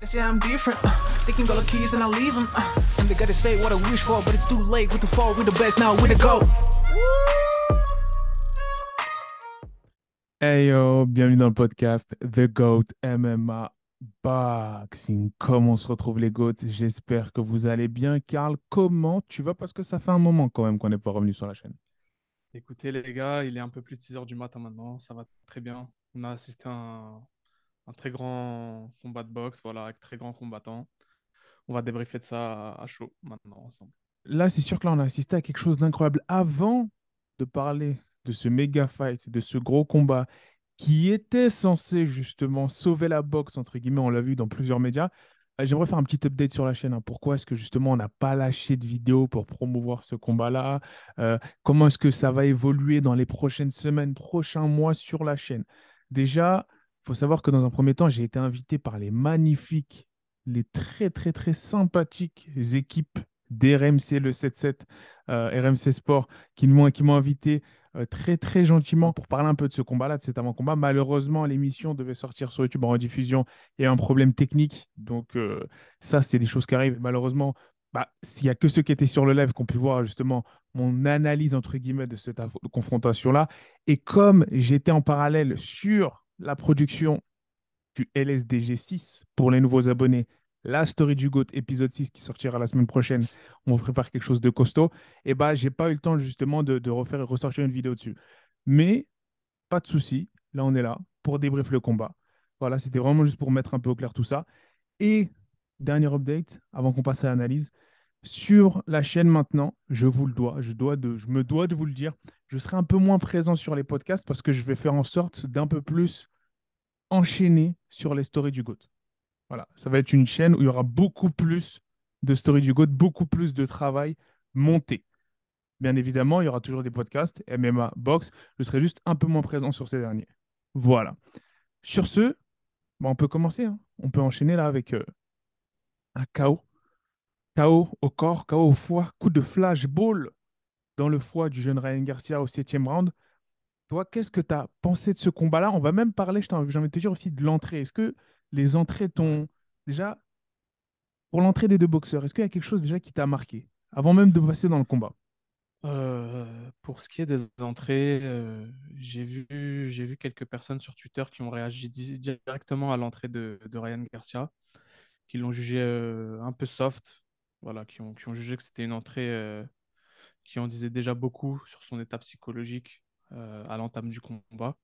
They say I'm different. Uh, they can go the keys and I leave them. Uh, and they gotta say what I wish for, but it's too late. With the fall, we the best now, we the go. Hey yo, bienvenue dans le podcast The GOAT MMA Boxing. Comment on se retrouve les GOATs? J'espère que vous allez bien. Karl, comment tu vas? Parce que ça fait un moment quand même qu'on n'est pas revenu sur la chaîne. Écoutez les gars, il est un peu plus de 6 heures du matin maintenant, ça va très bien. On a assisté à un, un très grand combat de boxe, voilà, avec très grands combattants. On va débriefer de ça à chaud maintenant ensemble. Là, c'est sûr que là, on a assisté à quelque chose d'incroyable. Avant de parler de ce méga fight, de ce gros combat qui était censé justement sauver la boxe, entre guillemets, on l'a vu dans plusieurs médias, euh, J'aimerais faire un petit update sur la chaîne. hein. Pourquoi est-ce que justement on n'a pas lâché de vidéo pour promouvoir ce combat-là Euh, Comment est-ce que ça va évoluer dans les prochaines semaines, prochains mois sur la chaîne? Déjà, faut savoir que dans un premier temps, j'ai été invité par les magnifiques, les très très très sympathiques équipes d'RMC le 7-7, euh, RMC Sport, qui m'ont qui m'ont invité euh, très très gentiment pour parler un peu de ce combat-là, de cet avant-combat. Malheureusement, l'émission devait sortir sur YouTube en rediffusion il y a un problème technique. Donc, euh, ça, c'est des choses qui arrivent. Malheureusement, bah, s'il n'y a que ceux qui étaient sur le live qui ont pu voir justement mon analyse, entre guillemets, de cette confrontation-là. Et comme j'étais en parallèle sur la production du LSDG 6 pour les nouveaux abonnés, la story du GOAT épisode 6 qui sortira la semaine prochaine, on prépare quelque chose de costaud, et bah, j'ai pas eu le temps justement de, de refaire et ressortir une vidéo dessus. Mais pas de souci, là on est là pour débrief le combat. Voilà, c'était vraiment juste pour mettre un peu au clair tout ça. Et dernier update, avant qu'on passe à l'analyse, sur la chaîne maintenant, je vous le dois, je, dois de, je me dois de vous le dire, je serai un peu moins présent sur les podcasts parce que je vais faire en sorte d'un peu plus enchaîner sur les stories du GOAT. Voilà, ça va être une chaîne où il y aura beaucoup plus de stories du GOAT, beaucoup plus de travail monté. Bien évidemment, il y aura toujours des podcasts, MMA, box. Je serai juste un peu moins présent sur ces derniers. Voilà. Sur ce, bah, on peut commencer. hein. On peut enchaîner là avec euh, un KO. KO au corps, KO au foie, coup de flashball dans le foie du jeune Ryan Garcia au septième round. Toi, qu'est-ce que tu as pensé de ce combat-là? On va même parler, j'ai envie de te dire aussi, de l'entrée. Est-ce que les entrées t'ont déjà, pour l'entrée des deux boxeurs, est-ce qu'il y a quelque chose déjà qui t'a marqué avant même de passer dans le combat? Euh, pour ce qui est des entrées, euh, j'ai vu, quelques personnes sur Twitter qui ont réagi di- directement à l'entrée de, de Ryan Garcia, qui l'ont jugé euh, un peu soft, voilà, qui ont, qui ont jugé que c'était une entrée euh, qui en disait déjà beaucoup sur son état psychologique euh, à l'entame du combat.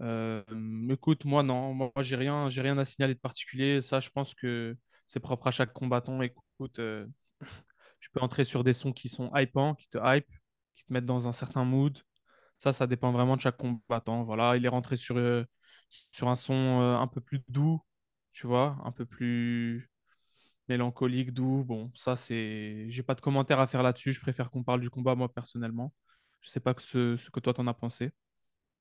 Euh, écoute, moi non, moi j'ai rien, j'ai rien à signaler de particulier. Ça, je pense que c'est propre à chaque combattant. Écoute, tu peux entrer sur des sons qui sont hypants, qui te hype, qui te mettent dans un certain mood. Ça, ça dépend vraiment de chaque combattant. Voilà, il est rentré sur, sur un son un peu plus doux, tu vois, un peu plus mélancolique, doux. Bon, ça, c'est. J'ai pas de commentaire à faire là-dessus. Je préfère qu'on parle du combat, moi, personnellement. Je sais pas ce, que toi, t'en as pensé.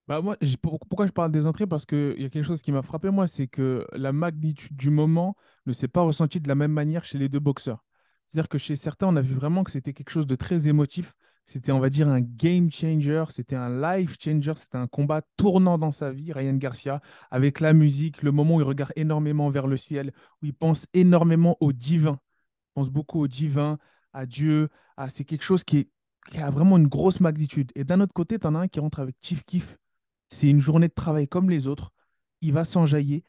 Bah moi, pourquoi je parle des entrées? Parce qu'il y a quelque chose qui m'a frappé, moi, c'est que la magnitude du moment ne s'est pas ressentie de la même manière chez les deux boxeurs. C'est-à-dire que chez certains, on a vu vraiment que c'était quelque chose de très émotif. C'était, on va dire, un game changer, c'était un life changer, c'était un combat tournant dans sa vie, Ryan Garcia, avec la musique, le moment où il regarde énormément vers le ciel, où il pense énormément au divin pense beaucoup au divin, à Dieu. à- C'est quelque chose qui, a vraiment une grosse magnitude. Et d'un autre côté, tu en as un qui rentre avec Chief Keef. C'est une journée de travail comme les autres. Il va s'enjailler.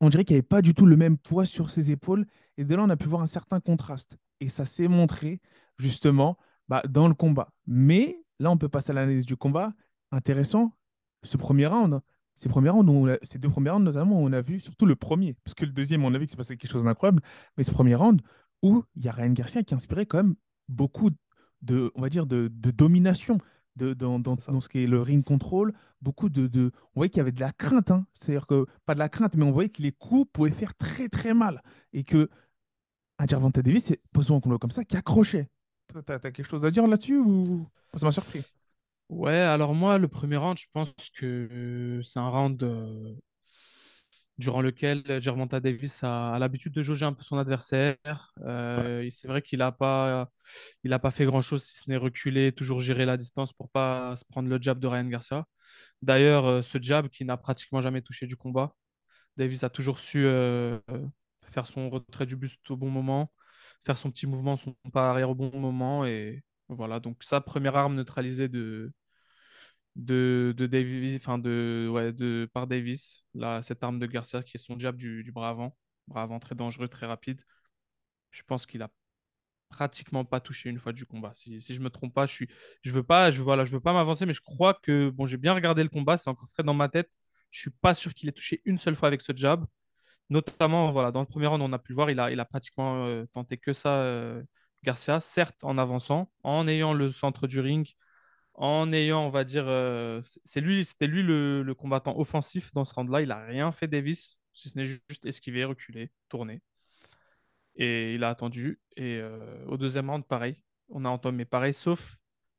On dirait qu'il n'y avait pas du tout le même poids sur ses épaules. Et de là, on a pu voir un certain contraste. Et ça s'est montré justement bah, dans le combat. Mais là, on peut passer à l'analyse du combat. Intéressant, ce premier round. Ces, premiers rounds on a- ces deux premiers rounds, notamment, on a vu surtout le premier, parce que le deuxième, on a vu que c'est passé quelque chose d'incroyable. Mais ce premier round, où il y a Ryan Garcia qui inspirait quand même beaucoup de, on va dire, de, de domination de, dans, dans- dans ce qui est le ring control, beaucoup de, de- on voyait qu'il y avait de la crainte, hein. C'est-à-dire que, pas de la crainte, mais on voyait que les coups pouvaient faire très très mal, et que un Gervonta Davis, c'est qu'on le voit comme ça, qui accrochait. T'as, quelque chose à dire là-dessus ou? Ça m'a surpris? Ouais, alors moi, le premier round, je pense que euh, c'est un round euh, durant lequel Gervonta Davis a, a l'habitude de jauger un peu son adversaire. Euh, c'est vrai qu'il n'a pas, il a pas fait grand-chose si ce n'est reculer, toujours gérer la distance pour pas se prendre le jab de Ryan Garcia. D'ailleurs, ce jab qui n'a pratiquement jamais touché du combat, Davis a toujours su euh, faire son retrait du buste au bon moment, faire son petit mouvement, son pas arrière au bon moment. Et voilà, donc ça, première arme neutralisée de, de, Davis, enfin de, de, par Davis, cette arme de Garcia qui est son jab du, du bras avant, bras très dangereux, très rapide. Je pense qu'il a pratiquement pas touché une fois du combat. Si, si je me trompe pas, je suis, je veux pas, je voilà, je veux pas m'avancer, mais je crois que bon, j'ai bien regardé le combat, c'est encore frais dans ma tête. Je suis pas sûr qu'il ait touché une seule fois avec ce jab. Notamment, voilà, dans le premier round, on a pu le voir, il a, pratiquement euh, tenté que ça, euh, Garcia, certes en avançant, en ayant le centre du ring, en ayant, on va dire, euh, lui, c'était lui le, combattant offensif dans ce round-là. Il a rien fait Davis, si ce n'est juste esquiver, reculer, tourner. Et il a attendu. Et au deuxième round, pareil. On a entamé pareil, sauf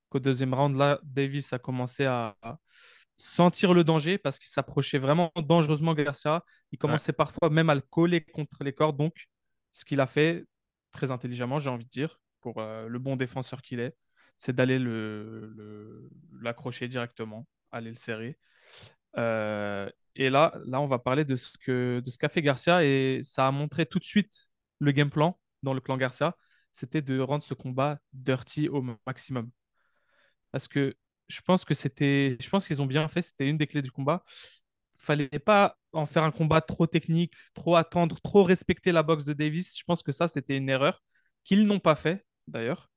qu'au deuxième round, là, Davis a commencé à sentir le danger parce qu'il s'approchait vraiment dangereusement Garcia. Il commençait parfois même à le coller contre les cordes. Donc, ce qu'il a fait très intelligemment, j'ai envie de dire, pour euh, le bon défenseur qu'il est, c'est d'aller le, le- l'accrocher directement, aller le serrer. Euh, et là, là, on va parler de ce que, de ce qu'a fait Garcia et ça a montré tout de suite le game plan dans le clan Garcia. C'était de rendre ce combat dirty au maximum. Parce que je pense que c'était, je pense qu'ils ont bien fait. C'était une des clés du combat. Fallait pas en faire un combat trop technique, trop attendre, trop respecter la boxe de Davis. Je pense que ça, c'était une erreur qu'ils n'ont pas fait d'ailleurs.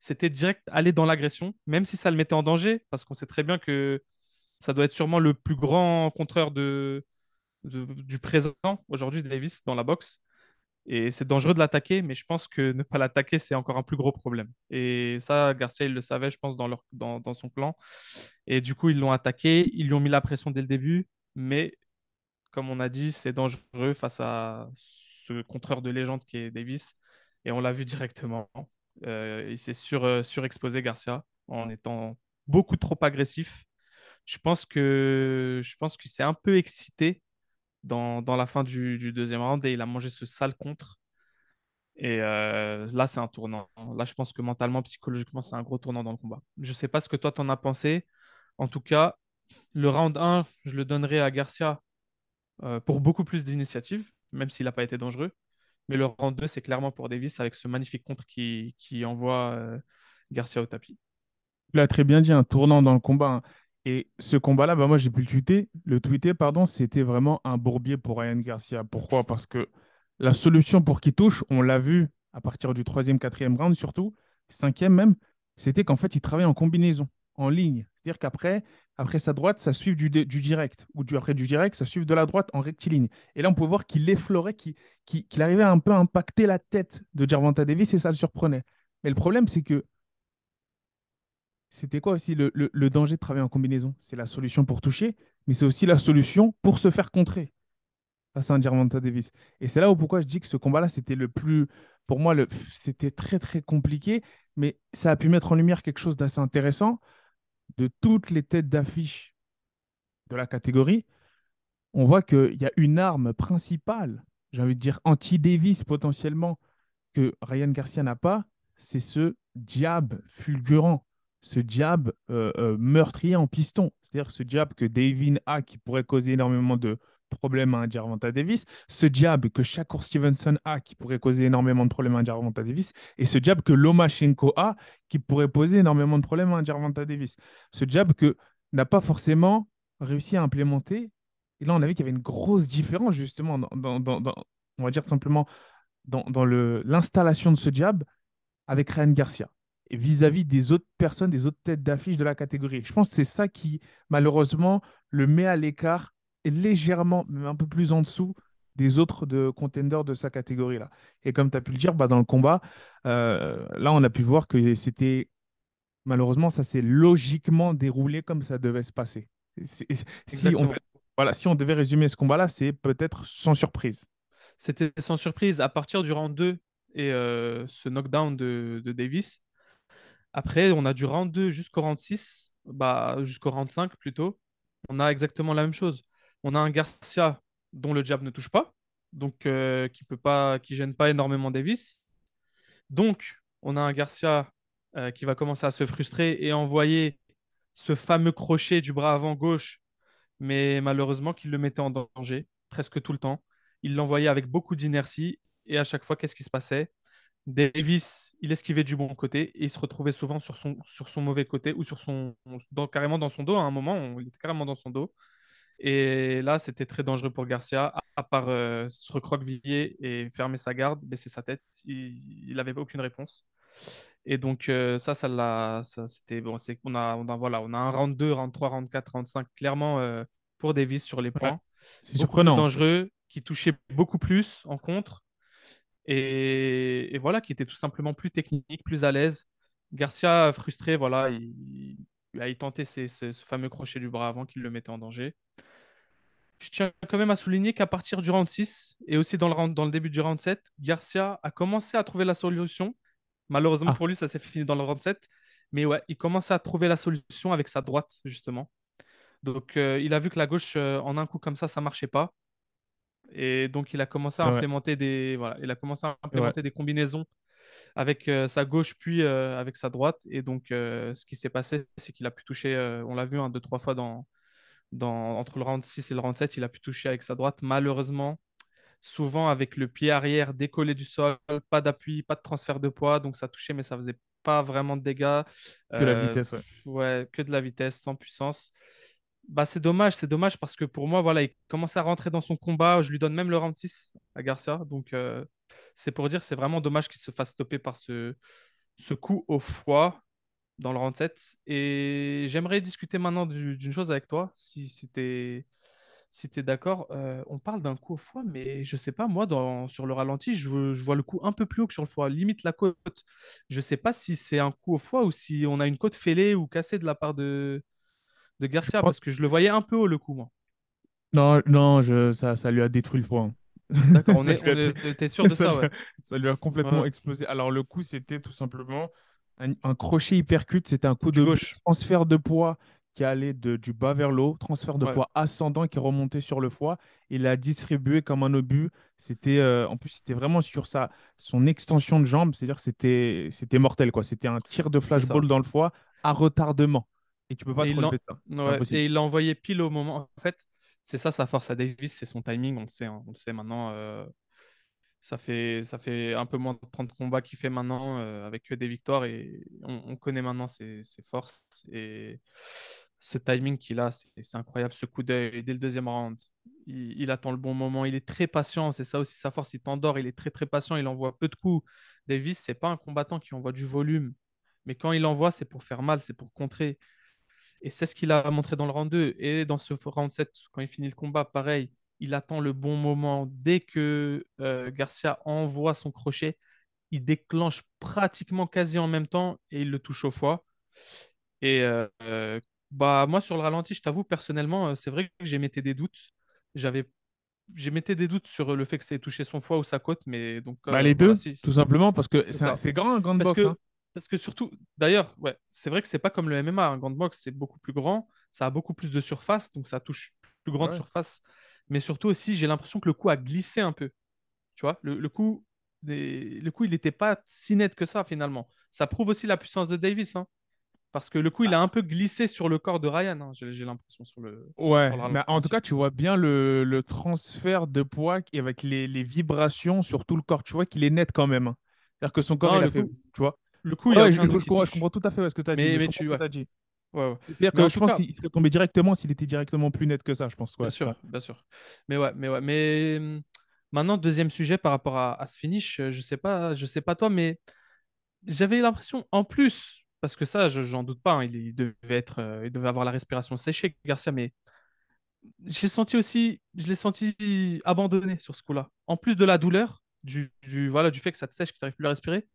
C'était direct aller dans l'agression, même si ça le mettait en danger, parce qu'on sait très bien que ça doit être sûrement le plus grand contreur de, de- du présent aujourd'hui, Davis, dans la boxe. Et c'est dangereux de l'attaquer, mais je pense que ne pas l'attaquer, c'est encore un plus gros problème. Et ça, Garcia, il le savait, je pense, dans, dans, son clan. Et du coup, ils l'ont attaqué, ils lui ont mis la pression dès le début, mais comme on a dit, c'est dangereux face à ce contreur de légende qui est Davis. Et on l'a vu directement. Euh, il s'est sur, euh, surexposé, Garcia, en étant beaucoup trop agressif. Je pense que je pense qu'il s'est un peu excité dans, la fin du, deuxième round et il a mangé ce sale contre. Et euh, là, c'est un tournant. Là, je pense que mentalement, psychologiquement, c'est un gros tournant dans le combat. Je sais pas ce que toi, t'en as pensé. En tout cas, le round 1, je le donnerai à Garcia euh, pour beaucoup plus d'initiative, même s'il n'a pas été dangereux. Mais le round 2, c'est clairement pour Davis avec ce magnifique contre qui, envoie euh, Garcia au tapis. Tu l'as très bien dit, un tournant dans le combat. hein. Et ce combat-là, bah, moi, j'ai pu le tweeter. Le tweeter, pardon, c'était vraiment un bourbier pour Ryan Garcia. Pourquoi? Parce que la solution pour qu'il touche, on l'a vu à partir du troisième, quatrième round, surtout, cinquième même, c'était qu'en fait, il travaillait en combinaison, en ligne. C'est-à-dire qu'après, après sa droite, ça suive du, direct. Ou après du direct, ça suive de la droite en rectiligne. Et là, on peut voir qu'il effleurait, qu'il arrivait à un peu impacter la tête de Gervonta Davis et ça le surprenait. Mais le problème, c'est que c'était quoi aussi le, danger de travailler en combinaison? C'est la solution pour toucher, mais c'est aussi la solution pour se faire contrer face à un Gervonta Davis. Et c'est là où pourquoi je dis que ce combat-là, c'était le plus, pour moi, c'était très très compliqué, mais ça a pu mettre en lumière quelque chose d'assez intéressant. De toutes les têtes d'affiche de la catégorie, on voit qu'il y a une arme principale, j'ai envie de dire anti-Davis potentiellement, que Ryan Garcia n'a pas, c'est ce jab fulgurant, ce jab euh, euh, meurtrier en piston. C'est-à-dire ce jab que Davin a qui pourrait causer énormément de problèmes à un Gervonta Davis, ce jab que Shakur Stevenson a qui pourrait causer énormément de problèmes à un Gervonta Davis, et ce jab que Lomachenko a qui pourrait poser énormément de problèmes à un Gervonta Davis. Ce jab que n'a pas forcément réussi à implémenter. Et là, on a vu qu'il y avait une grosse différence justement dans, on va dire simplement dans, dans l'installation de ce jab avec Ryan Garcia vis-à-vis des autres personnes, des autres têtes d'affiche de la catégorie. Je pense que c'est ça qui, malheureusement, le met à l'écart légèrement, même un peu plus en dessous des autres de contenders de sa catégorie-là. Et comme tu as pu le dire, bah, dans le combat, euh, là, on a pu voir que c'était, malheureusement, ça s'est logiquement déroulé comme ça devait se passer. Si on, voilà, si on devait résumer ce combat-là, c'est peut-être sans surprise. C'était sans surprise à partir du round 2 et euh, ce knockdown de, de Davis. Après, on a du round 2 jusqu'au round 6, bah, jusqu'au round 5 plutôt. On a exactement la même chose. On a un Garcia dont le jab ne touche pas, donc euh, qui peut pas, qui gêne pas énormément Davis. Donc, on a un Garcia euh, qui va commencer à se frustrer et envoyer ce fameux crochet du bras avant gauche, mais malheureusement qu'il le mettait en danger presque tout le temps. il l'envoyait avec beaucoup d'inertie. Et à chaque fois, qu'est-ce qui se passait? Davis, il esquivait du bon côté et il se retrouvait souvent sur son, sur son mauvais côté ou sur son, dans, carrément dans son dos. À un moment, il était carrément dans son dos. Et là, c'était très dangereux pour Garcia, à, part euh, se recroqueviller et fermer sa garde, baisser sa tête. Il n'avait aucune réponse. Et donc, euh, ça, ça l'a. C'était bon. C'est on a, on a, voilà, on a un round 2, round 3, round 4, round 5, clairement euh, pour Davis sur les points. c'est surprenant. dangereux, qui touchait beaucoup plus en contre. Et, voilà, qui était tout simplement plus technique, plus à l'aise. Garcia, frustré, voilà, il, il, tenté ce fameux crochet du bras avant qu'il le mettait en danger. Je tiens quand même à souligner qu'à partir du round 6 et aussi dans le, dans le début du round 7, Garcia a commencé à trouver la solution. Malheureusement ah. pour lui, ça s'est fini dans le round 7. Mais ouais, il commençait à trouver la solution avec sa droite, justement. Donc, euh, il a vu que la gauche, euh, en un coup comme ça, ça ne marchait pas. Et donc, il a commencé à implémenter, des, voilà, il a commencé à implémenter des combinaisons avec euh, sa gauche puis avec sa droite. Et donc, ce qui s'est passé, c'est qu'il a pu toucher, on l'a vu un, deux, trois fois dans, dans, entre le round 6 et le round 7, il a pu toucher avec sa droite. Malheureusement, souvent avec le pied arrière décollé du sol, pas d'appui, pas de transfert de poids, donc ça touchait, mais ça faisait pas vraiment de dégâts. Que la vitesse, ouais. ouais. que de la vitesse, sans puissance. Bah, c'est dommage, c'est dommage parce que pour moi, voilà, il commence à rentrer dans son combat. Je lui donne même le round 6 à Garcia. Donc, euh, c'est pour dire c'est vraiment dommage qu'il se fasse stopper par ce, ce coup au foie dans le round 7. Et j'aimerais discuter maintenant d'une chose avec toi, si c'était tu es d'accord. Euh, on parle d'un coup au foie, mais je sais pas, moi, dans, sur le ralenti, je, je, vois le coup un peu plus haut que sur le foie, limite la côte. Je sais pas si c'est un coup au foie ou si on a une côte fêlée ou cassée de la part de, de Garcia, parce que je le voyais un peu haut le coup, moi. Non, non je, ça, ça lui a détruit le foie. Hein. D'accord, on, est, sûr de ça, ouais. Ça lui a complètement explosé. Alors, le coup, c'était tout simplement un, crochet hypercute, c'était un coup de gauche. transfert de poids qui allait de, du bas vers l'eau, transfert de poids ascendant qui remontait sur le foie. Il a distribué comme un obus. C'était euh, en plus c'était vraiment sur sa son extension de jambe, c'est-à-dire c'était c'était mortel quoi. C'était un tir de flashball dans le foie à retardement. Et tu peux pas te relever de ça. et il l'a envoyé pile au moment. En fait, c'est ça sa force à Davis, c'est son timing. On le sait, hein. on le sait maintenant. Euh, ça fait, ça fait un peu moins de 30 combats qu'il fait maintenant euh, avec que des victoires et on, connaît maintenant ses, forces. Et ce timing qu'il a, c'est incroyable. Ce coup d'œil dès le deuxième round, il, attend le bon moment. Il est très patient. C'est ça aussi sa force. Il t'endort. Il est très très patient. Il envoie peu de coups. Davis, c'est pas un combattant qui envoie du volume. Mais quand il envoie, c'est pour faire mal, c'est pour contrer. Et c'est ce qu'il a montré dans le round 2. Et dans ce round 7, quand il finit le combat, pareil, il attend le bon moment. Dès que euh, Garcia envoie son crochet, il déclenche pratiquement quasi en même temps et il le touche au foie. Et euh, euh, bah, moi, sur le ralenti, je t'avoue, personnellement, c'est vrai que j'ai mis des doutes. J'avais j'ai mettais des doutes sur le fait que c'est touché son foie ou sa côte, mais donc. Bah, les deux, tout simplement, parce que c'est grand, un grand box. Que, hein. Parce que surtout, d'ailleurs, ouais, c'est vrai que c'est pas comme le MMA, un grand box, c'est beaucoup plus grand, ça a beaucoup plus de surface, donc ça touche plus grande surface. Mais surtout aussi, j'ai l'impression que le coup a glissé un peu. Tu vois, le, coup, le coup, il n'était pas si net que ça finalement. Ça prouve aussi la puissance de Davis. Hein. Parce que le coup, il a ah. un peu glissé sur le corps de Ryan, hein, j'ai l'impression sur le. Ouais, mais en tout cas, tu vois bien le, transfert de poids avec les, vibrations sur tout le corps. Tu vois qu'il est net quand même. Hein. C'est-à-dire que son corps, il a fait. Tu vois le coup, il a je, comprends, tout à fait ce que tu as dit. Mais, tu, as dit. C'est-à-dire que je pense qu'il serait tombé directement s'il était directement plus net que ça, je pense. bien sûr, bien sûr. Mais ouais, mais ouais, mais hum, maintenant deuxième sujet par rapport à, ce finish, je sais pas, je sais pas toi, mais j'avais l'impression en plus, parce que ça, j'en doute pas, hein, il, devait être, euh, il devait avoir la respiration séchée, Garcia, mais j'ai senti aussi, je l'ai senti abandonné sur ce coup-là. En plus de la douleur, du, du, voilà, du fait que ça te sèche, que tu n'arrives plus à respirer,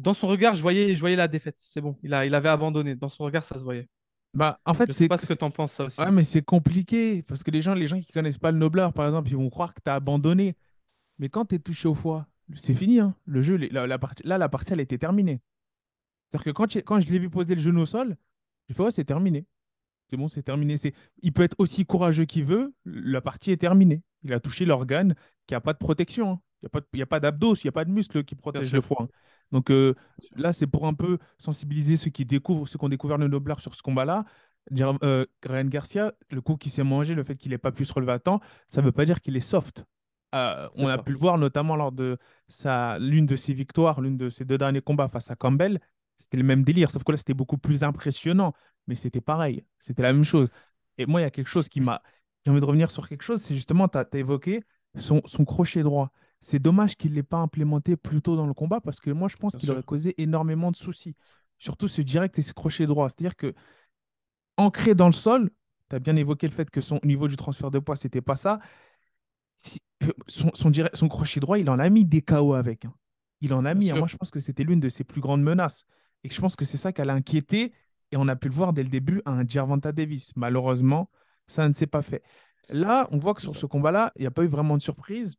dans son regard, je voyais, je voyais la défaite. C'est bon, il, a, il avait abandonné. Dans son regard, ça se voyait. Bah, en fait, je sais pas ce que tu en penses ça aussi. Ouais, mais c'est compliqué parce que les gens, les gens qui connaissent pas le nobleur, par exemple, ils vont croire que tu as abandonné. Mais quand tu es touché au foie, c'est fini. Hein. Le jeu, la, la partie, là, la partie, elle était terminée. C'est-à-dire que quand, quand je l'ai vu poser le genou au sol, j'ai fait, ouais, c'est terminé. C'est bon, c'est terminé. C'est... Il peut être aussi courageux qu'il veut, la partie est terminée. Il a touché l'organe qui n'a pas de protection. Hein. Il n'y a pas, d'abdos, il n'y a pas de muscle qui protège le foie. Hein. Donc euh, là, c'est pour un peu sensibiliser ceux qui découvrent, ceux qui ont découvert le Nobler sur ce combat-là. euh, Ryan Garcia, le coup qu'il s'est mangé, le fait qu'il n'ait pas pu se relever à temps, ça ne veut pas dire qu'il est soft. Euh, on a ça. pu le voir notamment lors de l'une de ses victoires, l'une de ses deux derniers combats face à Campbell. C'était le même délire, sauf que là, c'était beaucoup plus impressionnant. Mais c'était pareil, c'était la même chose. Et moi, il y a quelque chose qui m'a. J'ai envie de revenir sur quelque chose, c'est justement, tu as, évoqué son, son crochet droit. C'est dommage qu'il ne l'ait pas implémenté plus tôt dans le combat parce que moi, je pense qu'il aurait causé énormément de soucis. Surtout ce direct et ce crochet droit. C'est-à-dire que ancré dans le sol, tu as bien évoqué le fait que son niveau du transfert de poids, c'était pas ça. Si- son, son, direct- son crochet droit, il en a mis des KO avec. hein. Il en a Bien mis. hein. Moi, je pense que c'était l'une de ses plus grandes menaces. Et je pense que c'est ça qu'elle a inquiété. Et on a pu le voir dès le début à un Gervonta Davis. Malheureusement, ça ne s'est pas fait. Là, on voit que sur ce combat-là, il n'y a pas eu vraiment de surprise.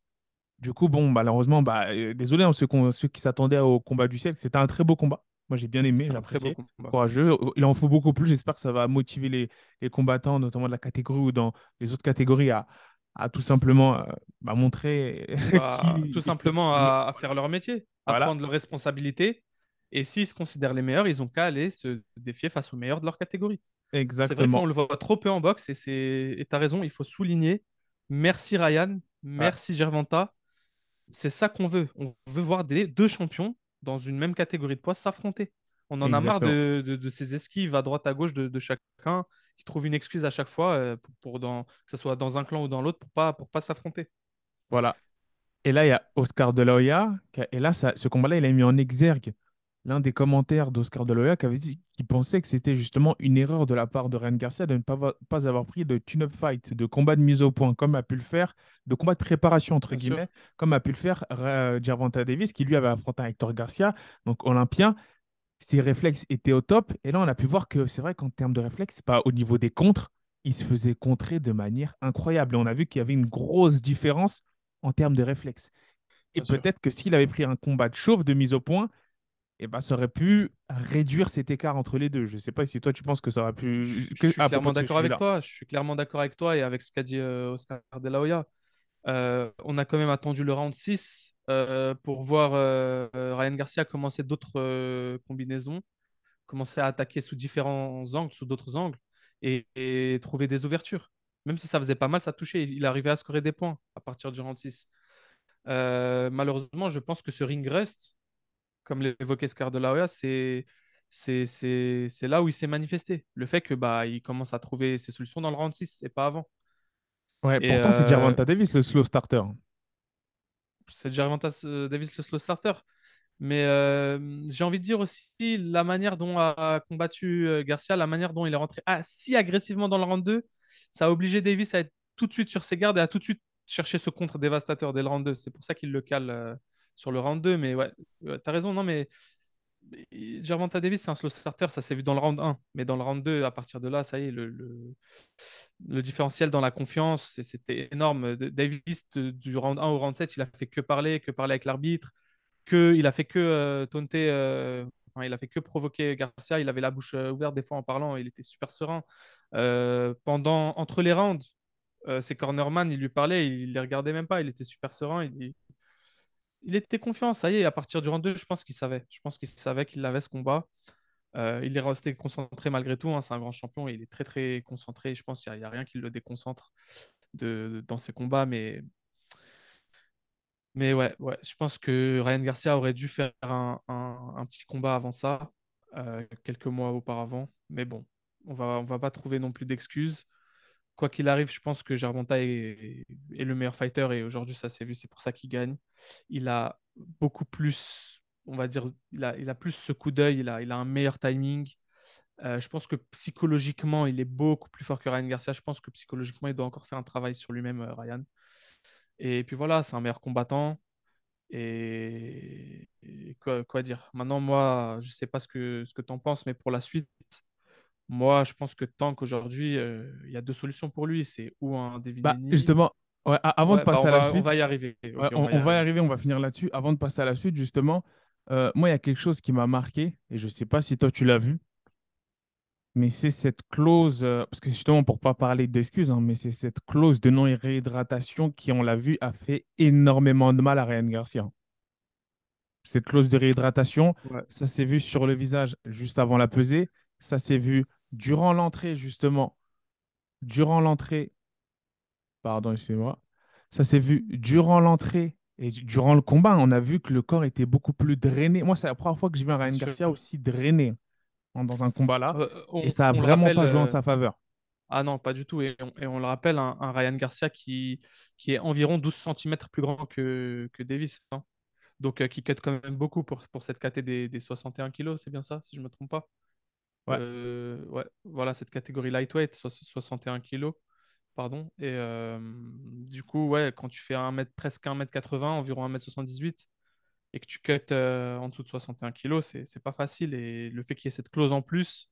Du coup, bon, malheureusement, bah, euh, désolé, hein, ceux, qui s'attendaient au combat du siècle, c'était un très beau combat. Moi, j'ai bien aimé, j'ai apprécié. combat. Courageux. Il en faut beaucoup plus. J'espère que ça va motiver les, les combattants, notamment de la catégorie ou dans les autres catégories, à, à tout simplement euh, bah, montrer Bah, qui, tout simplement à, à faire leur métier, à Voilà, prendre leurs responsabilités. Et s'ils se considèrent les meilleurs, ils ont qu'à aller se défier face aux meilleurs de leur catégorie. Vrai exactement. le voit trop peu en boxe et et t'as raison, il faut souligner. Merci Ryan, merci Gervonta. C'est ça qu'on veut. On veut voir des deux champions dans une même catégorie de poids s'affronter. On en a marre de, de- de ces esquives à droite à gauche de, de chacun qui trouve une excuse à chaque fois euh, pour, pour dans, que ce soit dans un clan ou dans l'autre pour pas pour pas s'affronter. Voilà. Et là, il y a Oscar De La Hoya. Et là, ça- ce combat-là, il a mis en exergue l'un des commentaires d'Oscar De La Hoya qui avait dit qu'il pensait que c'était justement une erreur de la part de Ryan Garcia de ne pas, avoir pris de tune-up fight, de combat de mise au point, comme a pu le faire, de combat de préparation, entre Bien sûr. guillemets, comme a pu le faire euh, Gervonta Davis, qui lui avait affronté un Hector Garcia, donc olympien. Ses réflexes étaient au top. Et là, on a pu voir que c'est vrai qu'en termes de réflexes, pas au niveau des contres, il se faisait contrer de manière incroyable. Et on a vu qu'il y avait une grosse différence en termes de réflexes. Et peut-être que s'il avait pris un combat de chauve de mise au point, eh ben, ça aurait pu réduire cet écart entre les deux. Je ne sais pas si toi, tu penses que ça aurait pu... Je, suis clairement d'accord avec toi. Je suis clairement d'accord avec toi et avec ce qu'a dit euh, Oscar De La Hoya. Euh, on a quand même attendu le round 6 euh, pour voir Ryan Garcia commencer d'autres combinaisons, commencer à attaquer sous différents angles, sous d'autres angles et, et trouver des ouvertures. Même si ça faisait pas mal, ça touchait. Il arrivait à scorer des points à partir du round 6. Euh, malheureusement, je pense que ce ring rust, comme l'évoquait Oscar De La Hoya, c'est c'est c'est- c'est là où il s'est manifesté. Le fait que bah, il commence à trouver ses solutions dans le round 6 et pas avant. Ouais, Et pourtant, c'est euh, Gervonta Davis, le slow starter. c'est Gervonta euh, Davis le slow starter. Mais euh, j'ai envie de dire aussi la manière dont a combattu euh, Garcia, la manière dont il est rentré ah, si agressivement dans le round 2, ça a obligé Davis à être tout de suite sur ses gardes et à tout de suite chercher ce contre dévastateur dès le round 2. C'est pour ça qu'il le cale euh, sur le round 2. Mais ouais, ouais, t'as raison, non, mais Gervonta Davis, c'est un slow starter, ça s'est vu dans le round 1. Mais dans le round 2, à partir de là, ça y est, le, le, différentiel dans la confiance, c'était énorme. Davis, du round 1 au round 7, il a fait que parler, que parler avec l'arbitre, que, il a fait que euh, taunter, euh, enfin, il a fait que provoquer Garcia. Il avait la bouche euh, ouverte des fois en parlant, il était super serein. Euh, pendant, entre les rounds, ses cornerman, il lui parlait, il les regardait même pas, il était super serein. Il, il était confiant, ça y est, à partir du round 2, je pense qu'il savait. Je pense qu'il savait qu'il avait ce combat. Euh, il est resté concentré malgré tout. hein, c'est un grand champion. Il est très, très concentré. Je pense qu'il n'y a, rien qui le déconcentre dans ses combats. Mais, mais ouais, je pense que Ryan Garcia aurait dû faire un petit combat avant ça, euh, quelques mois auparavant. Mais bon, on va, on va pas trouver non plus d'excuses. Quoi qu'il arrive, je pense que Gervonta est, le meilleur fighter et aujourd'hui, ça s'est vu. C'est pour ça qu'il gagne. Il a beaucoup plus, on va dire, il a, plus ce coup d'œil. Il a, un meilleur timing. Euh, je pense que psychologiquement, il est beaucoup plus fort que Ryan Garcia. Je pense que psychologiquement, il doit encore faire un travail sur lui-même, euh, Ryan. Et puis voilà, c'est un meilleur combattant. Et, quoi, dire? Maintenant, moi, je ne sais pas ce que, ce que tu en penses, mais pour la suite, moi, je pense que tant qu'aujourd'hui, euh, il y a deux solutions pour lui. C'est ou un Devin Bah, justement, ouais, avant Ouais, de bah passer à la va, on suite, va y arriver. ouais, on, on va y on va y arriver. on va finir là-dessus. Avant de passer à la suite, justement, euh, moi, il y a quelque chose qui m'a marqué, et je ne sais pas si toi tu l'as vu, mais c'est cette clause, euh, parce que justement, pour pas parler d'excuses, hein, mais c'est cette clause de non-réhydratation qui, on l'a vu, a fait énormément de mal à Ryan Garcia. Cette clause de réhydratation, ça s'est vu sur le visage juste avant la pesée, ça s'est vu durant l'entrée, justement, durant l'entrée, pardon, excusez-moi, ça s'est vu durant l'entrée et du- durant le combat, on a vu que le corps était beaucoup plus drainé. Moi, c'est la première fois que j'ai vu un Ryan. Garcia aussi drainé hein, dans un combat là. Euh, Et on, ça a vraiment rappelle, pas joué en euh, sa faveur. Ah non, pas du tout. Et on, et on le rappelle, un, un Ryan Garcia qui, qui est environ 12 centimètres plus grand que, que Davis. hein. Donc, euh, qui cut quand même beaucoup pour, pour cette KT des, des 61 kilos, c'est bien ça, si je ne me trompe pas? Ouais. Euh, ouais, voilà, cette catégorie lightweight, soix- 61 kilos, pardon. Et euh, du coup, ouais, quand tu fais un mètre, presque 1m80, environ 1m78, et que tu cut euh, en dessous de 61 kilos, c'est pas facile. Et le fait qu'il y ait cette clause en plus,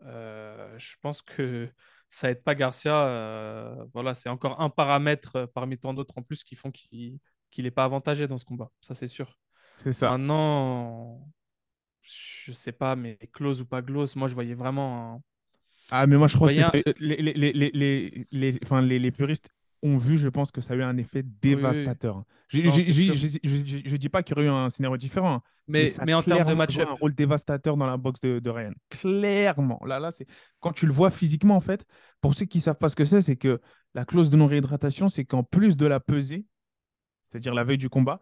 je pense que ça aide pas Garcia. voilà, c'est encore un paramètre parmi tant d'autres en plus qui font qu'il qu'il n'est pas avantagé dans ce combat. Ça, c'est sûr. C'est ça. Maintenant, je sais pas, mais close ou pas close, moi, je voyais vraiment. un- Ah, mais moi, je pense voyais que ça- les, les, les, enfin, les, les puristes ont vu, je pense que ça a eu un effet dévastateur. Je Non, je- je- je- je- je- je dis pas qu'il y aurait eu un scénario différent, hein, mais, Mais, ça mais a en termes de match-up, un rôle dévastateur dans la boxe de, de Ryan. Clairement. Là, là, c'est quand tu le vois physiquement, en fait, pour ceux qui savent pas ce que c'est, c'est que la clause de non-réhydratation, c'est qu'en plus de la pesée, c'est-à-dire la veille du combat,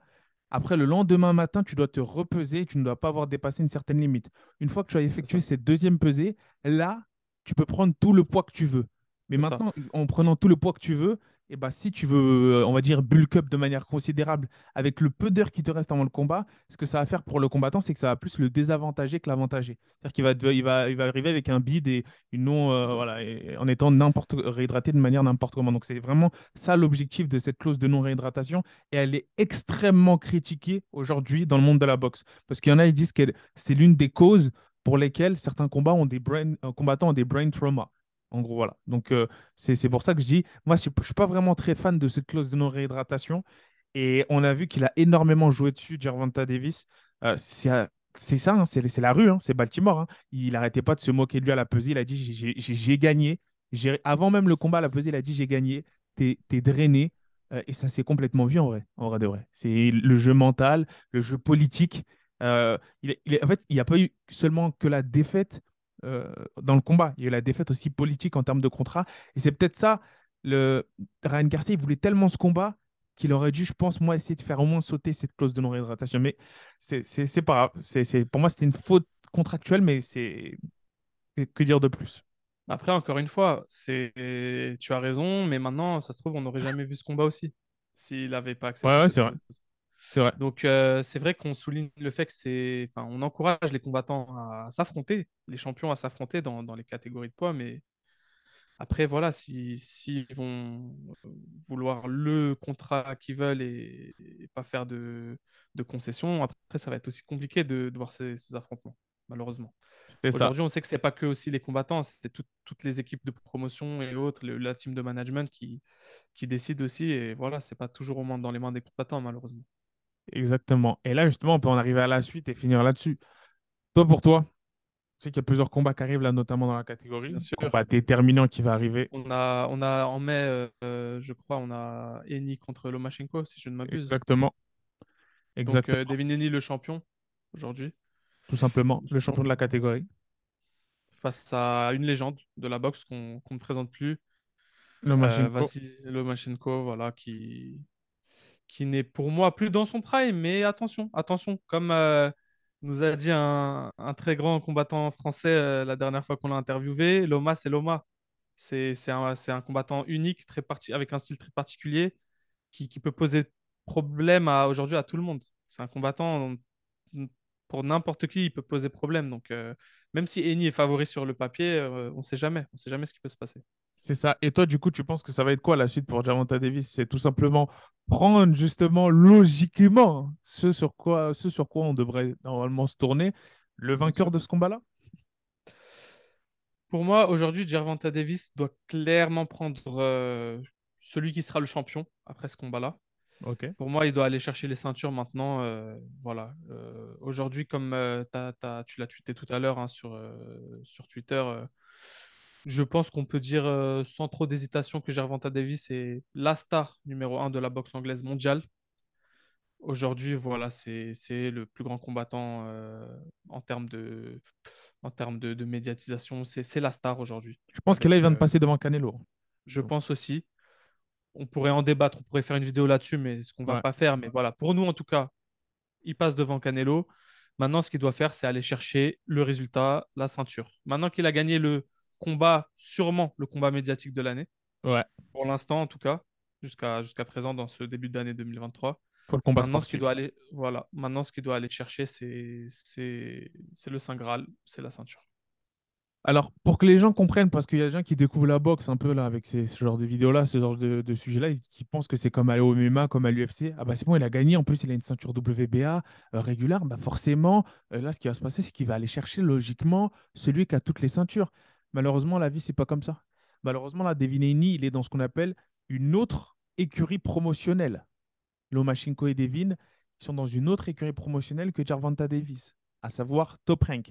après le lendemain matin, tu dois te repeser tu ne dois pas avoir dépassé une certaine limite. Une fois que tu as effectué cette deuxième pesée, là, tu peux prendre tout le poids que tu veux. Mais ça. maintenant, en prenant tout le poids que tu veux, et bah, si tu veux, euh, on va dire, bulk up de manière considérable avec le peu d'heures qui te reste avant le combat, ce que ça va faire pour le combattant, c'est que ça va plus le désavantager que l'avantager. C'est-à-dire qu'il va, il va, il va arriver avec un bide et une non, euh, voilà, et- en étant n'importe réhydraté de manière n'importe comment. Donc, c'est vraiment ça l'objectif de cette clause de non-réhydratation et elle est extrêmement critiquée aujourd'hui dans le monde de la boxe. Parce qu'il y en a, ils disent que c'est l'une des causes pour lesquelles certains combats ont des brain, euh, combattants ont des brain trauma. En gros, voilà. Donc, euh, c'est pour ça que je dis, moi, je ne suis pas vraiment très fan de cette clause de non-réhydratation. Et on a vu qu'il a énormément joué dessus, Gervonta Davis. Euh, c'est euh, c'est ça, hein, c'est la rue, hein, c'est Baltimore. hein. Il n'arrêtait pas de se moquer de lui à la pesée. Il a dit, j'ai- gagné. Avant même le combat à la pesée, il a dit, j'ai gagné. T'es t'es drainé. Et ça s'est complètement vu en vrai, en vrai de vrai. C'est le jeu mental, le jeu politique. En fait, il n'y a pas eu seulement que la défaite euh, dans le combat. Il y a eu la défaite aussi politique en termes de contrat. Et c'est peut-être ça, le Ryan Garcia, il voulait tellement ce combat qu'il aurait dû, je pense, moi, essayer de faire au moins sauter cette clause de non-réhydratation. Mais c'est pas grave. Pour moi, c'était une faute contractuelle, mais c'est que dire de plus? Après, encore une fois, tu as raison, mais maintenant, ça se trouve, on n'aurait jamais vu ce combat aussi s'il n'avait pas accepté Ouais, ouais, cette c'est vrai. clause. C'est vrai. Donc, euh, c'est vrai qu'on souligne le fait que c'est, enfin, on encourage les combattants à s'affronter, les champions à s'affronter dans, dans les catégories de poids, mais après, voilà, si, s'ils vont vouloir le contrat qu'ils veulent et, et pas faire de, de concessions, après, ça va être aussi compliqué de, de voir ces, ces affrontements, malheureusement. Aujourd'hui, on sait que c'est pas que aussi les combattants, c'est tout- toutes les équipes de promotion et autres, le- la team de management qui, qui décident aussi. Et voilà, c'est pas toujours au moins dans les mains des combattants, malheureusement. Exactement. Et là, justement, on peut en arriver à la suite et finir là-dessus. Toi, pour toi, tu sais qu'il y a plusieurs combats qui arrivent là, notamment dans la catégorie. Bien sûr. Combat déterminant qui va arriver. On a, on a en mai, euh, euh, je crois, on a Eni contre Lomachenko, si je ne m'abuse. Exactement. Donc, Exactement. euh, Devin Eni, le champion, aujourd'hui, Tout simplement. Le champion de la catégorie. face à une légende de la boxe qu'on ne présente plus, Le euh. Vassili Lomachenko, voilà, qui, qui n'est pour moi plus dans son prime. Mais attention, attention, comme euh, nous a dit un, très grand combattant français euh, la dernière fois qu'on l'a interviewé, Loma, c'est Loma. C'est un, un combattant unique, très avec un style très particulier, qui, qui peut poser problème aujourd'hui à tout le monde. C'est un combattant, pour n'importe qui, il peut poser problème. Donc, euh, même si Eni est favori sur le papier, on ne sait jamais. On sait jamais ce qui peut se passer. C'est ça. Et toi, du coup, tu penses que ça va être quoi la suite pour Gervonta Davis? C'est tout simplement prendre justement logiquement ce sur quoi, ce sur quoi on devrait normalement se tourner. Le vainqueur de ce combat-là? Pour moi, aujourd'hui, Gervonta Davis doit clairement prendre euh, celui qui sera le champion après ce combat-là. Pour moi, il doit aller chercher les ceintures maintenant. euh, voilà. Euh, aujourd'hui, comme tu l'as tweeté tout à l'heure hein, sur, sur Twitter, je pense qu'on peut dire euh, sans trop d'hésitation que Gervonta Davis est la star numéro un de la boxe anglaise mondiale. Aujourd'hui, voilà, c'est le plus grand combattant euh, en termes de, en termes de, de médiatisation. C'est la star aujourd'hui. Je pense que là, il Avec, vient de euh, passer devant Canelo. Je pense aussi. On pourrait en débattre, on pourrait faire une vidéo là-dessus, mais ce qu'on va Ouais. pas faire. Mais voilà, pour nous en tout cas, il passe devant Canelo. Maintenant, ce qu'il doit faire, c'est aller chercher le résultat, la ceinture. Maintenant qu'il a gagné le combat, sûrement le combat médiatique de l'année, Ouais. pour l'instant en tout cas, jusqu'à jusqu'à présent dans ce début d'année 2023. Faut le combat Maintenant, ce qu'il doit aller, voilà. Maintenant, ce qu'il doit aller chercher, c'est c'est c'est le Saint Graal, c'est la ceinture. Alors, pour que les gens comprennent, parce qu'il y a des gens qui découvrent la boxe un peu là avec ces, ce genre de vidéos-là, ce genre de, de sujets-là, qui pensent que c'est comme aller au MMA, comme à l'UFC. Ah bah c'est bon, il a gagné, en plus il a une ceinture WBA euh, régulière. Bah forcément, euh, là ce qui va se passer, c'est qu'il va aller chercher logiquement celui qui a toutes les ceintures. Malheureusement, la vie, c'est pas comme ça. Malheureusement, là, Devin Haney, il est dans ce qu'on appelle une autre écurie promotionnelle. Lomachenko et Devin sont dans une autre écurie promotionnelle que Gervonta Davis, à savoir Top Rank.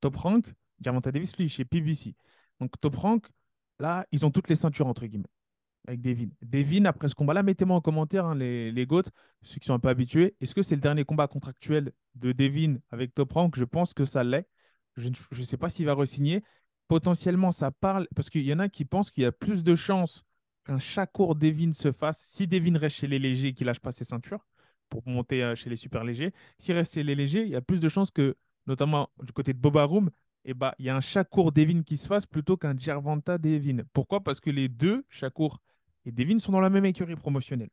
Top Rank, Gervonta Davis, lui, chez PBC. Donc Top Rank, là, ils ont toutes les ceintures, entre guillemets, avec Devin. Devin, après ce combat-là, mettez-moi en commentaire, hein, les, les GOAT, ceux qui sont un peu habitués. Est-ce que c'est le dernier combat contractuel de Devin avec Top Rank? Je pense que ça l'est. Je ne sais pas s'il va re-signer. Potentiellement, ça parle, parce qu'il y en a qui pensent qu'il y a plus de chances qu'un Shakur Devin se fasse si Devin reste chez les légers et qu'il lâche pas ses ceintures pour monter euh, chez les super légers. S'il reste chez les légers, il y a plus de chances que, notamment du côté de Boba Room, eh ben, il y a un Shakur Devin qui se fasse plutôt qu'un Gervonta Devin. Pourquoi? Parce que les deux, Shakur et Devin, sont dans la même écurie promotionnelle.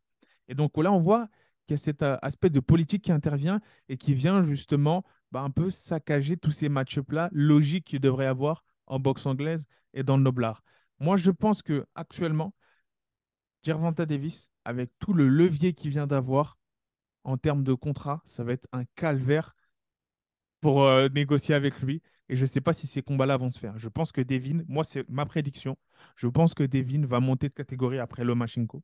Et donc là, on voit qu'il y a cet euh, aspect de politique qui intervient et qui vient justement bah, un peu saccager tous ces match-up-là logiques qu'il devrait avoir en boxe anglaise et dans le noblard. Moi, je pense que actuellement, Davis, avec tout le levier qu'il vient d'avoir en termes de contrat, ça va être un calvaire pour euh, négocier avec lui. Et je ne sais pas si ces combats-là vont se faire. Je pense que Devin, moi, c'est ma prédiction. Je pense que Devin va monter de catégorie après Lomachenko.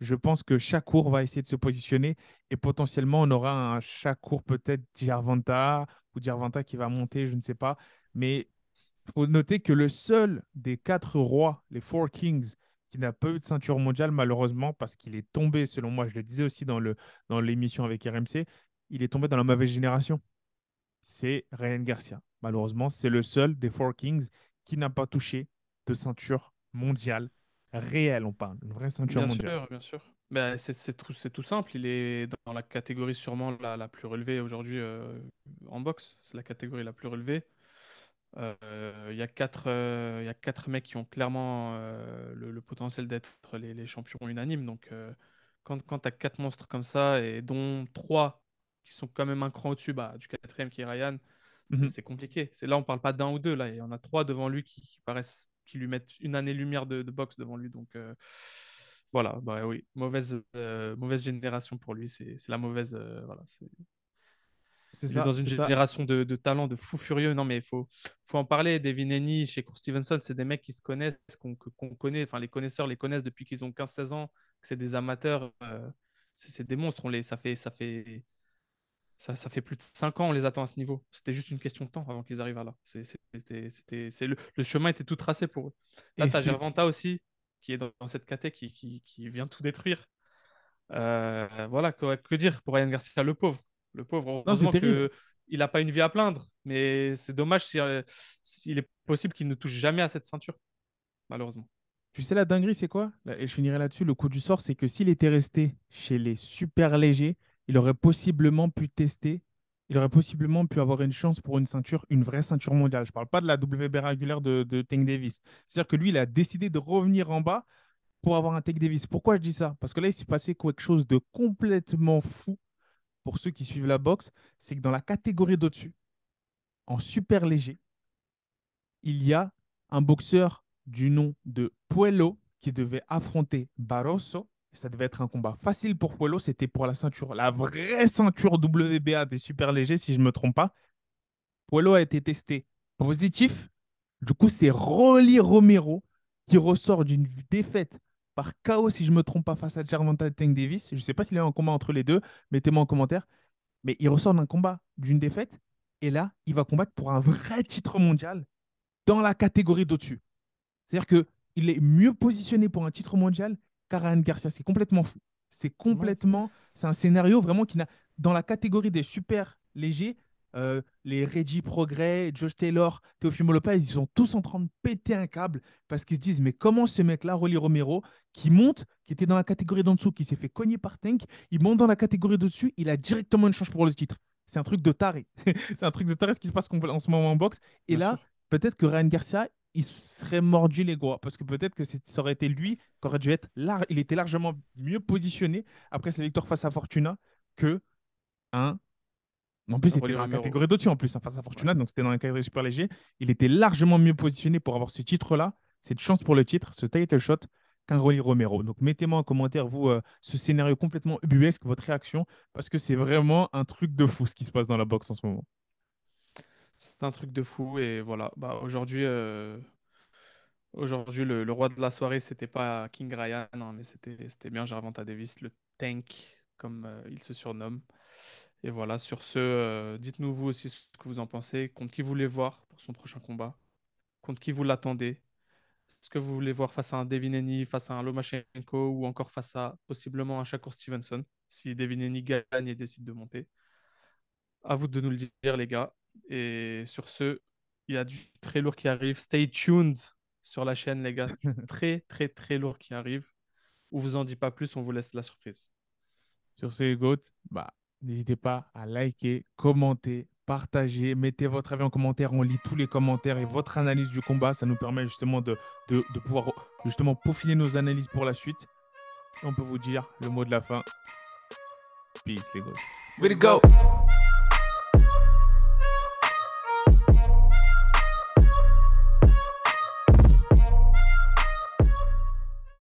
Je pense que Shakur va essayer de se positionner et potentiellement on aura un Shakur peut-être Gervonta ou Gervonta qui va monter, je ne sais pas. Mais il faut noter que le seul des quatre rois, les Four Kings, qui n'a pas eu de ceinture mondiale, malheureusement, parce qu'il est tombé, selon moi, je le disais aussi dans le, dans l'émission avec RMC, il est tombé dans la mauvaise génération. C'est Ryan Garcia. Malheureusement, c'est le seul des Four Kings qui n'a pas touché de ceinture mondiale réelle, on parle, une vraie ceinture Bien mondiale. sûr, bien sûr. Ben, c'est c'est tout, c'est tout simple. Il est dans la catégorie sûrement la, la plus relevée aujourd'hui euh, en boxe. C'est la catégorie la plus relevée. Euh, Il y a quatre, euh, y a quatre mecs qui ont clairement euh, le, le potentiel d'être les, les champions unanimes. Donc, quand, quand tu as quatre monstres comme ça, et dont trois qui sont quand même un cran au-dessus bah, du quatrième qui est Ryan, c'est Mhm. compliqué. C'est là, on parle pas d'un ou deux. Là, il y en a trois devant lui qui, qui paraissent, qui lui mettent une année-lumière de, de boxe devant lui. Donc, euh, voilà, bah oui, mauvaise, euh, mauvaise génération pour lui. C'est c'est la mauvaise. euh, voilà, c'est- dans une génération de, de talents, de fous furieux. Non, mais il faut, faut en parler. Devin Haney, chez Court Stevenson, c'est des mecs qui se connaissent, qu'on connaît. Enfin, les connaisseurs les connaissent depuis qu'ils ont 15-16 ans, que c'est des amateurs. euh, c'est des monstres. On les, ça, fait, ça, fait, ça, ça fait plus de 5 ans, on les attend à ce niveau. C'était juste une question de temps avant qu'ils arrivent à là. Le, le chemin était tout tracé pour eux. Là, tu as Gervonta aussi, qui est dans, dans cette caté, qui, qui, qui vient tout détruire. Euh, voilà, que, que dire pour Ryan Garcia, le pauvre. Le pauvre, Non, que il n'a pas une vie à plaindre, mais c'est dommage si, euh, s'il est possible qu'il ne touche jamais à cette ceinture, malheureusement. Tu sais la dinguerie, c'est quoi? Et je finirai là-dessus. Le coup du sort, c'est que s'il était resté chez les super légers, il aurait possiblement pu tester, il aurait possiblement pu avoir une chance pour une ceinture, une vraie ceinture mondiale. Je ne parle pas de la WB régulière de, de Tank Davis. C'est-à-dire que lui, il a décidé de revenir en bas pour avoir un Tank Davis. Pourquoi je dis ça? Parce que là, il s'est passé quelque chose de complètement fou pour ceux qui suivent la boxe. C'est que dans la catégorie d'au-dessus, en super léger, il y a un boxeur du nom de Puello qui devait affronter Barroso. Ça devait être un combat facile pour Puello. C'était pour la ceinture, la vraie ceinture WBA des super légers, si je ne me trompe pas. Puello a été testé positif. Du coup, c'est Rolly Romero qui ressort d'une défaite par KO, si je ne me trompe pas, face à Gervonta Tank Davis. Je ne sais pas s'il y a un combat entre les deux. Mettez-moi en commentaire. Mais il ressort d'un combat, d'une défaite. Et là, il va combattre pour un vrai titre mondial dans la catégorie d'au-dessus. C'est-à-dire qu'il est mieux positionné pour un titre mondial qu'Arian Garcia. C'est complètement fou. C'est complètement. C'est un scénario vraiment qui n'a. Dans la catégorie des super légers, euh, les Reggie Progrès, Josh Taylor, Teofimo Lopez, ils sont tous en train de péter un câble parce qu'ils se disent mais comment ce mec-là, Rolly Romero, qui monte, qui était dans la catégorie d'en dessous, qui s'est fait cogner par Tank, il monte dans la catégorie d'au-dessus, il a directement une chance pour le titre. C'est un truc de taré. c'est un truc de taré ce qui se passe en ce moment en boxe. Et là, peut-être que Ryan Garcia, il serait mordu les doigts parce que peut-être que ça aurait été lui qui aurait dû être là. Il était largement mieux positionné après sa victoire face à Fortuna que un en plus, c'était dans la catégorie d'au-dessus, en plus, hein, face à Fortuna, donc c'était dans la catégorie super léger. Il était largement mieux positionné pour avoir ce titre-là, cette chance pour le titre, ce title shot, qu'un Rolly Romero. Donc mettez-moi en commentaire, vous, euh, ce scénario complètement ubuesque, votre réaction, parce que c'est vraiment un truc de fou ce qui se passe dans la boxe en ce moment. C'est un truc de fou, et voilà. Bah, aujourd'hui, euh, aujourd'hui le, roi de la soirée, c'était pas King Ryan, hein, mais c'était bien Gervonta Davis, le tank, comme euh, il se surnomme. Et voilà, sur ce, euh, dites-nous vous aussi ce que vous en pensez, contre qui vous voulez voir pour son prochain combat, contre qui vous l'attendez? Est-ce que vous voulez voir face à un Devin Haney, face à un Lomachenko ou encore face à possiblement un Shakur Stevenson? Si Devin Haney gagne et décide de monter À vous de nous le dire, les gars. Et sur ce, il y a du très lourd qui arrive. Stay tuned sur la chaîne, les gars. très, très, très lourd qui arrive. On vous en dit pas plus, on vous laisse la surprise. Sur ce, Hugo, bah, N'hésitez pas à liker, commenter, partager, mettez votre avis en commentaire, on lit tous les commentaires et votre analyse du combat, ça nous permet justement de, de, pouvoir justement peaufiner nos analyses pour la suite. on peut vous dire le mot de la fin. Peace les gars. go.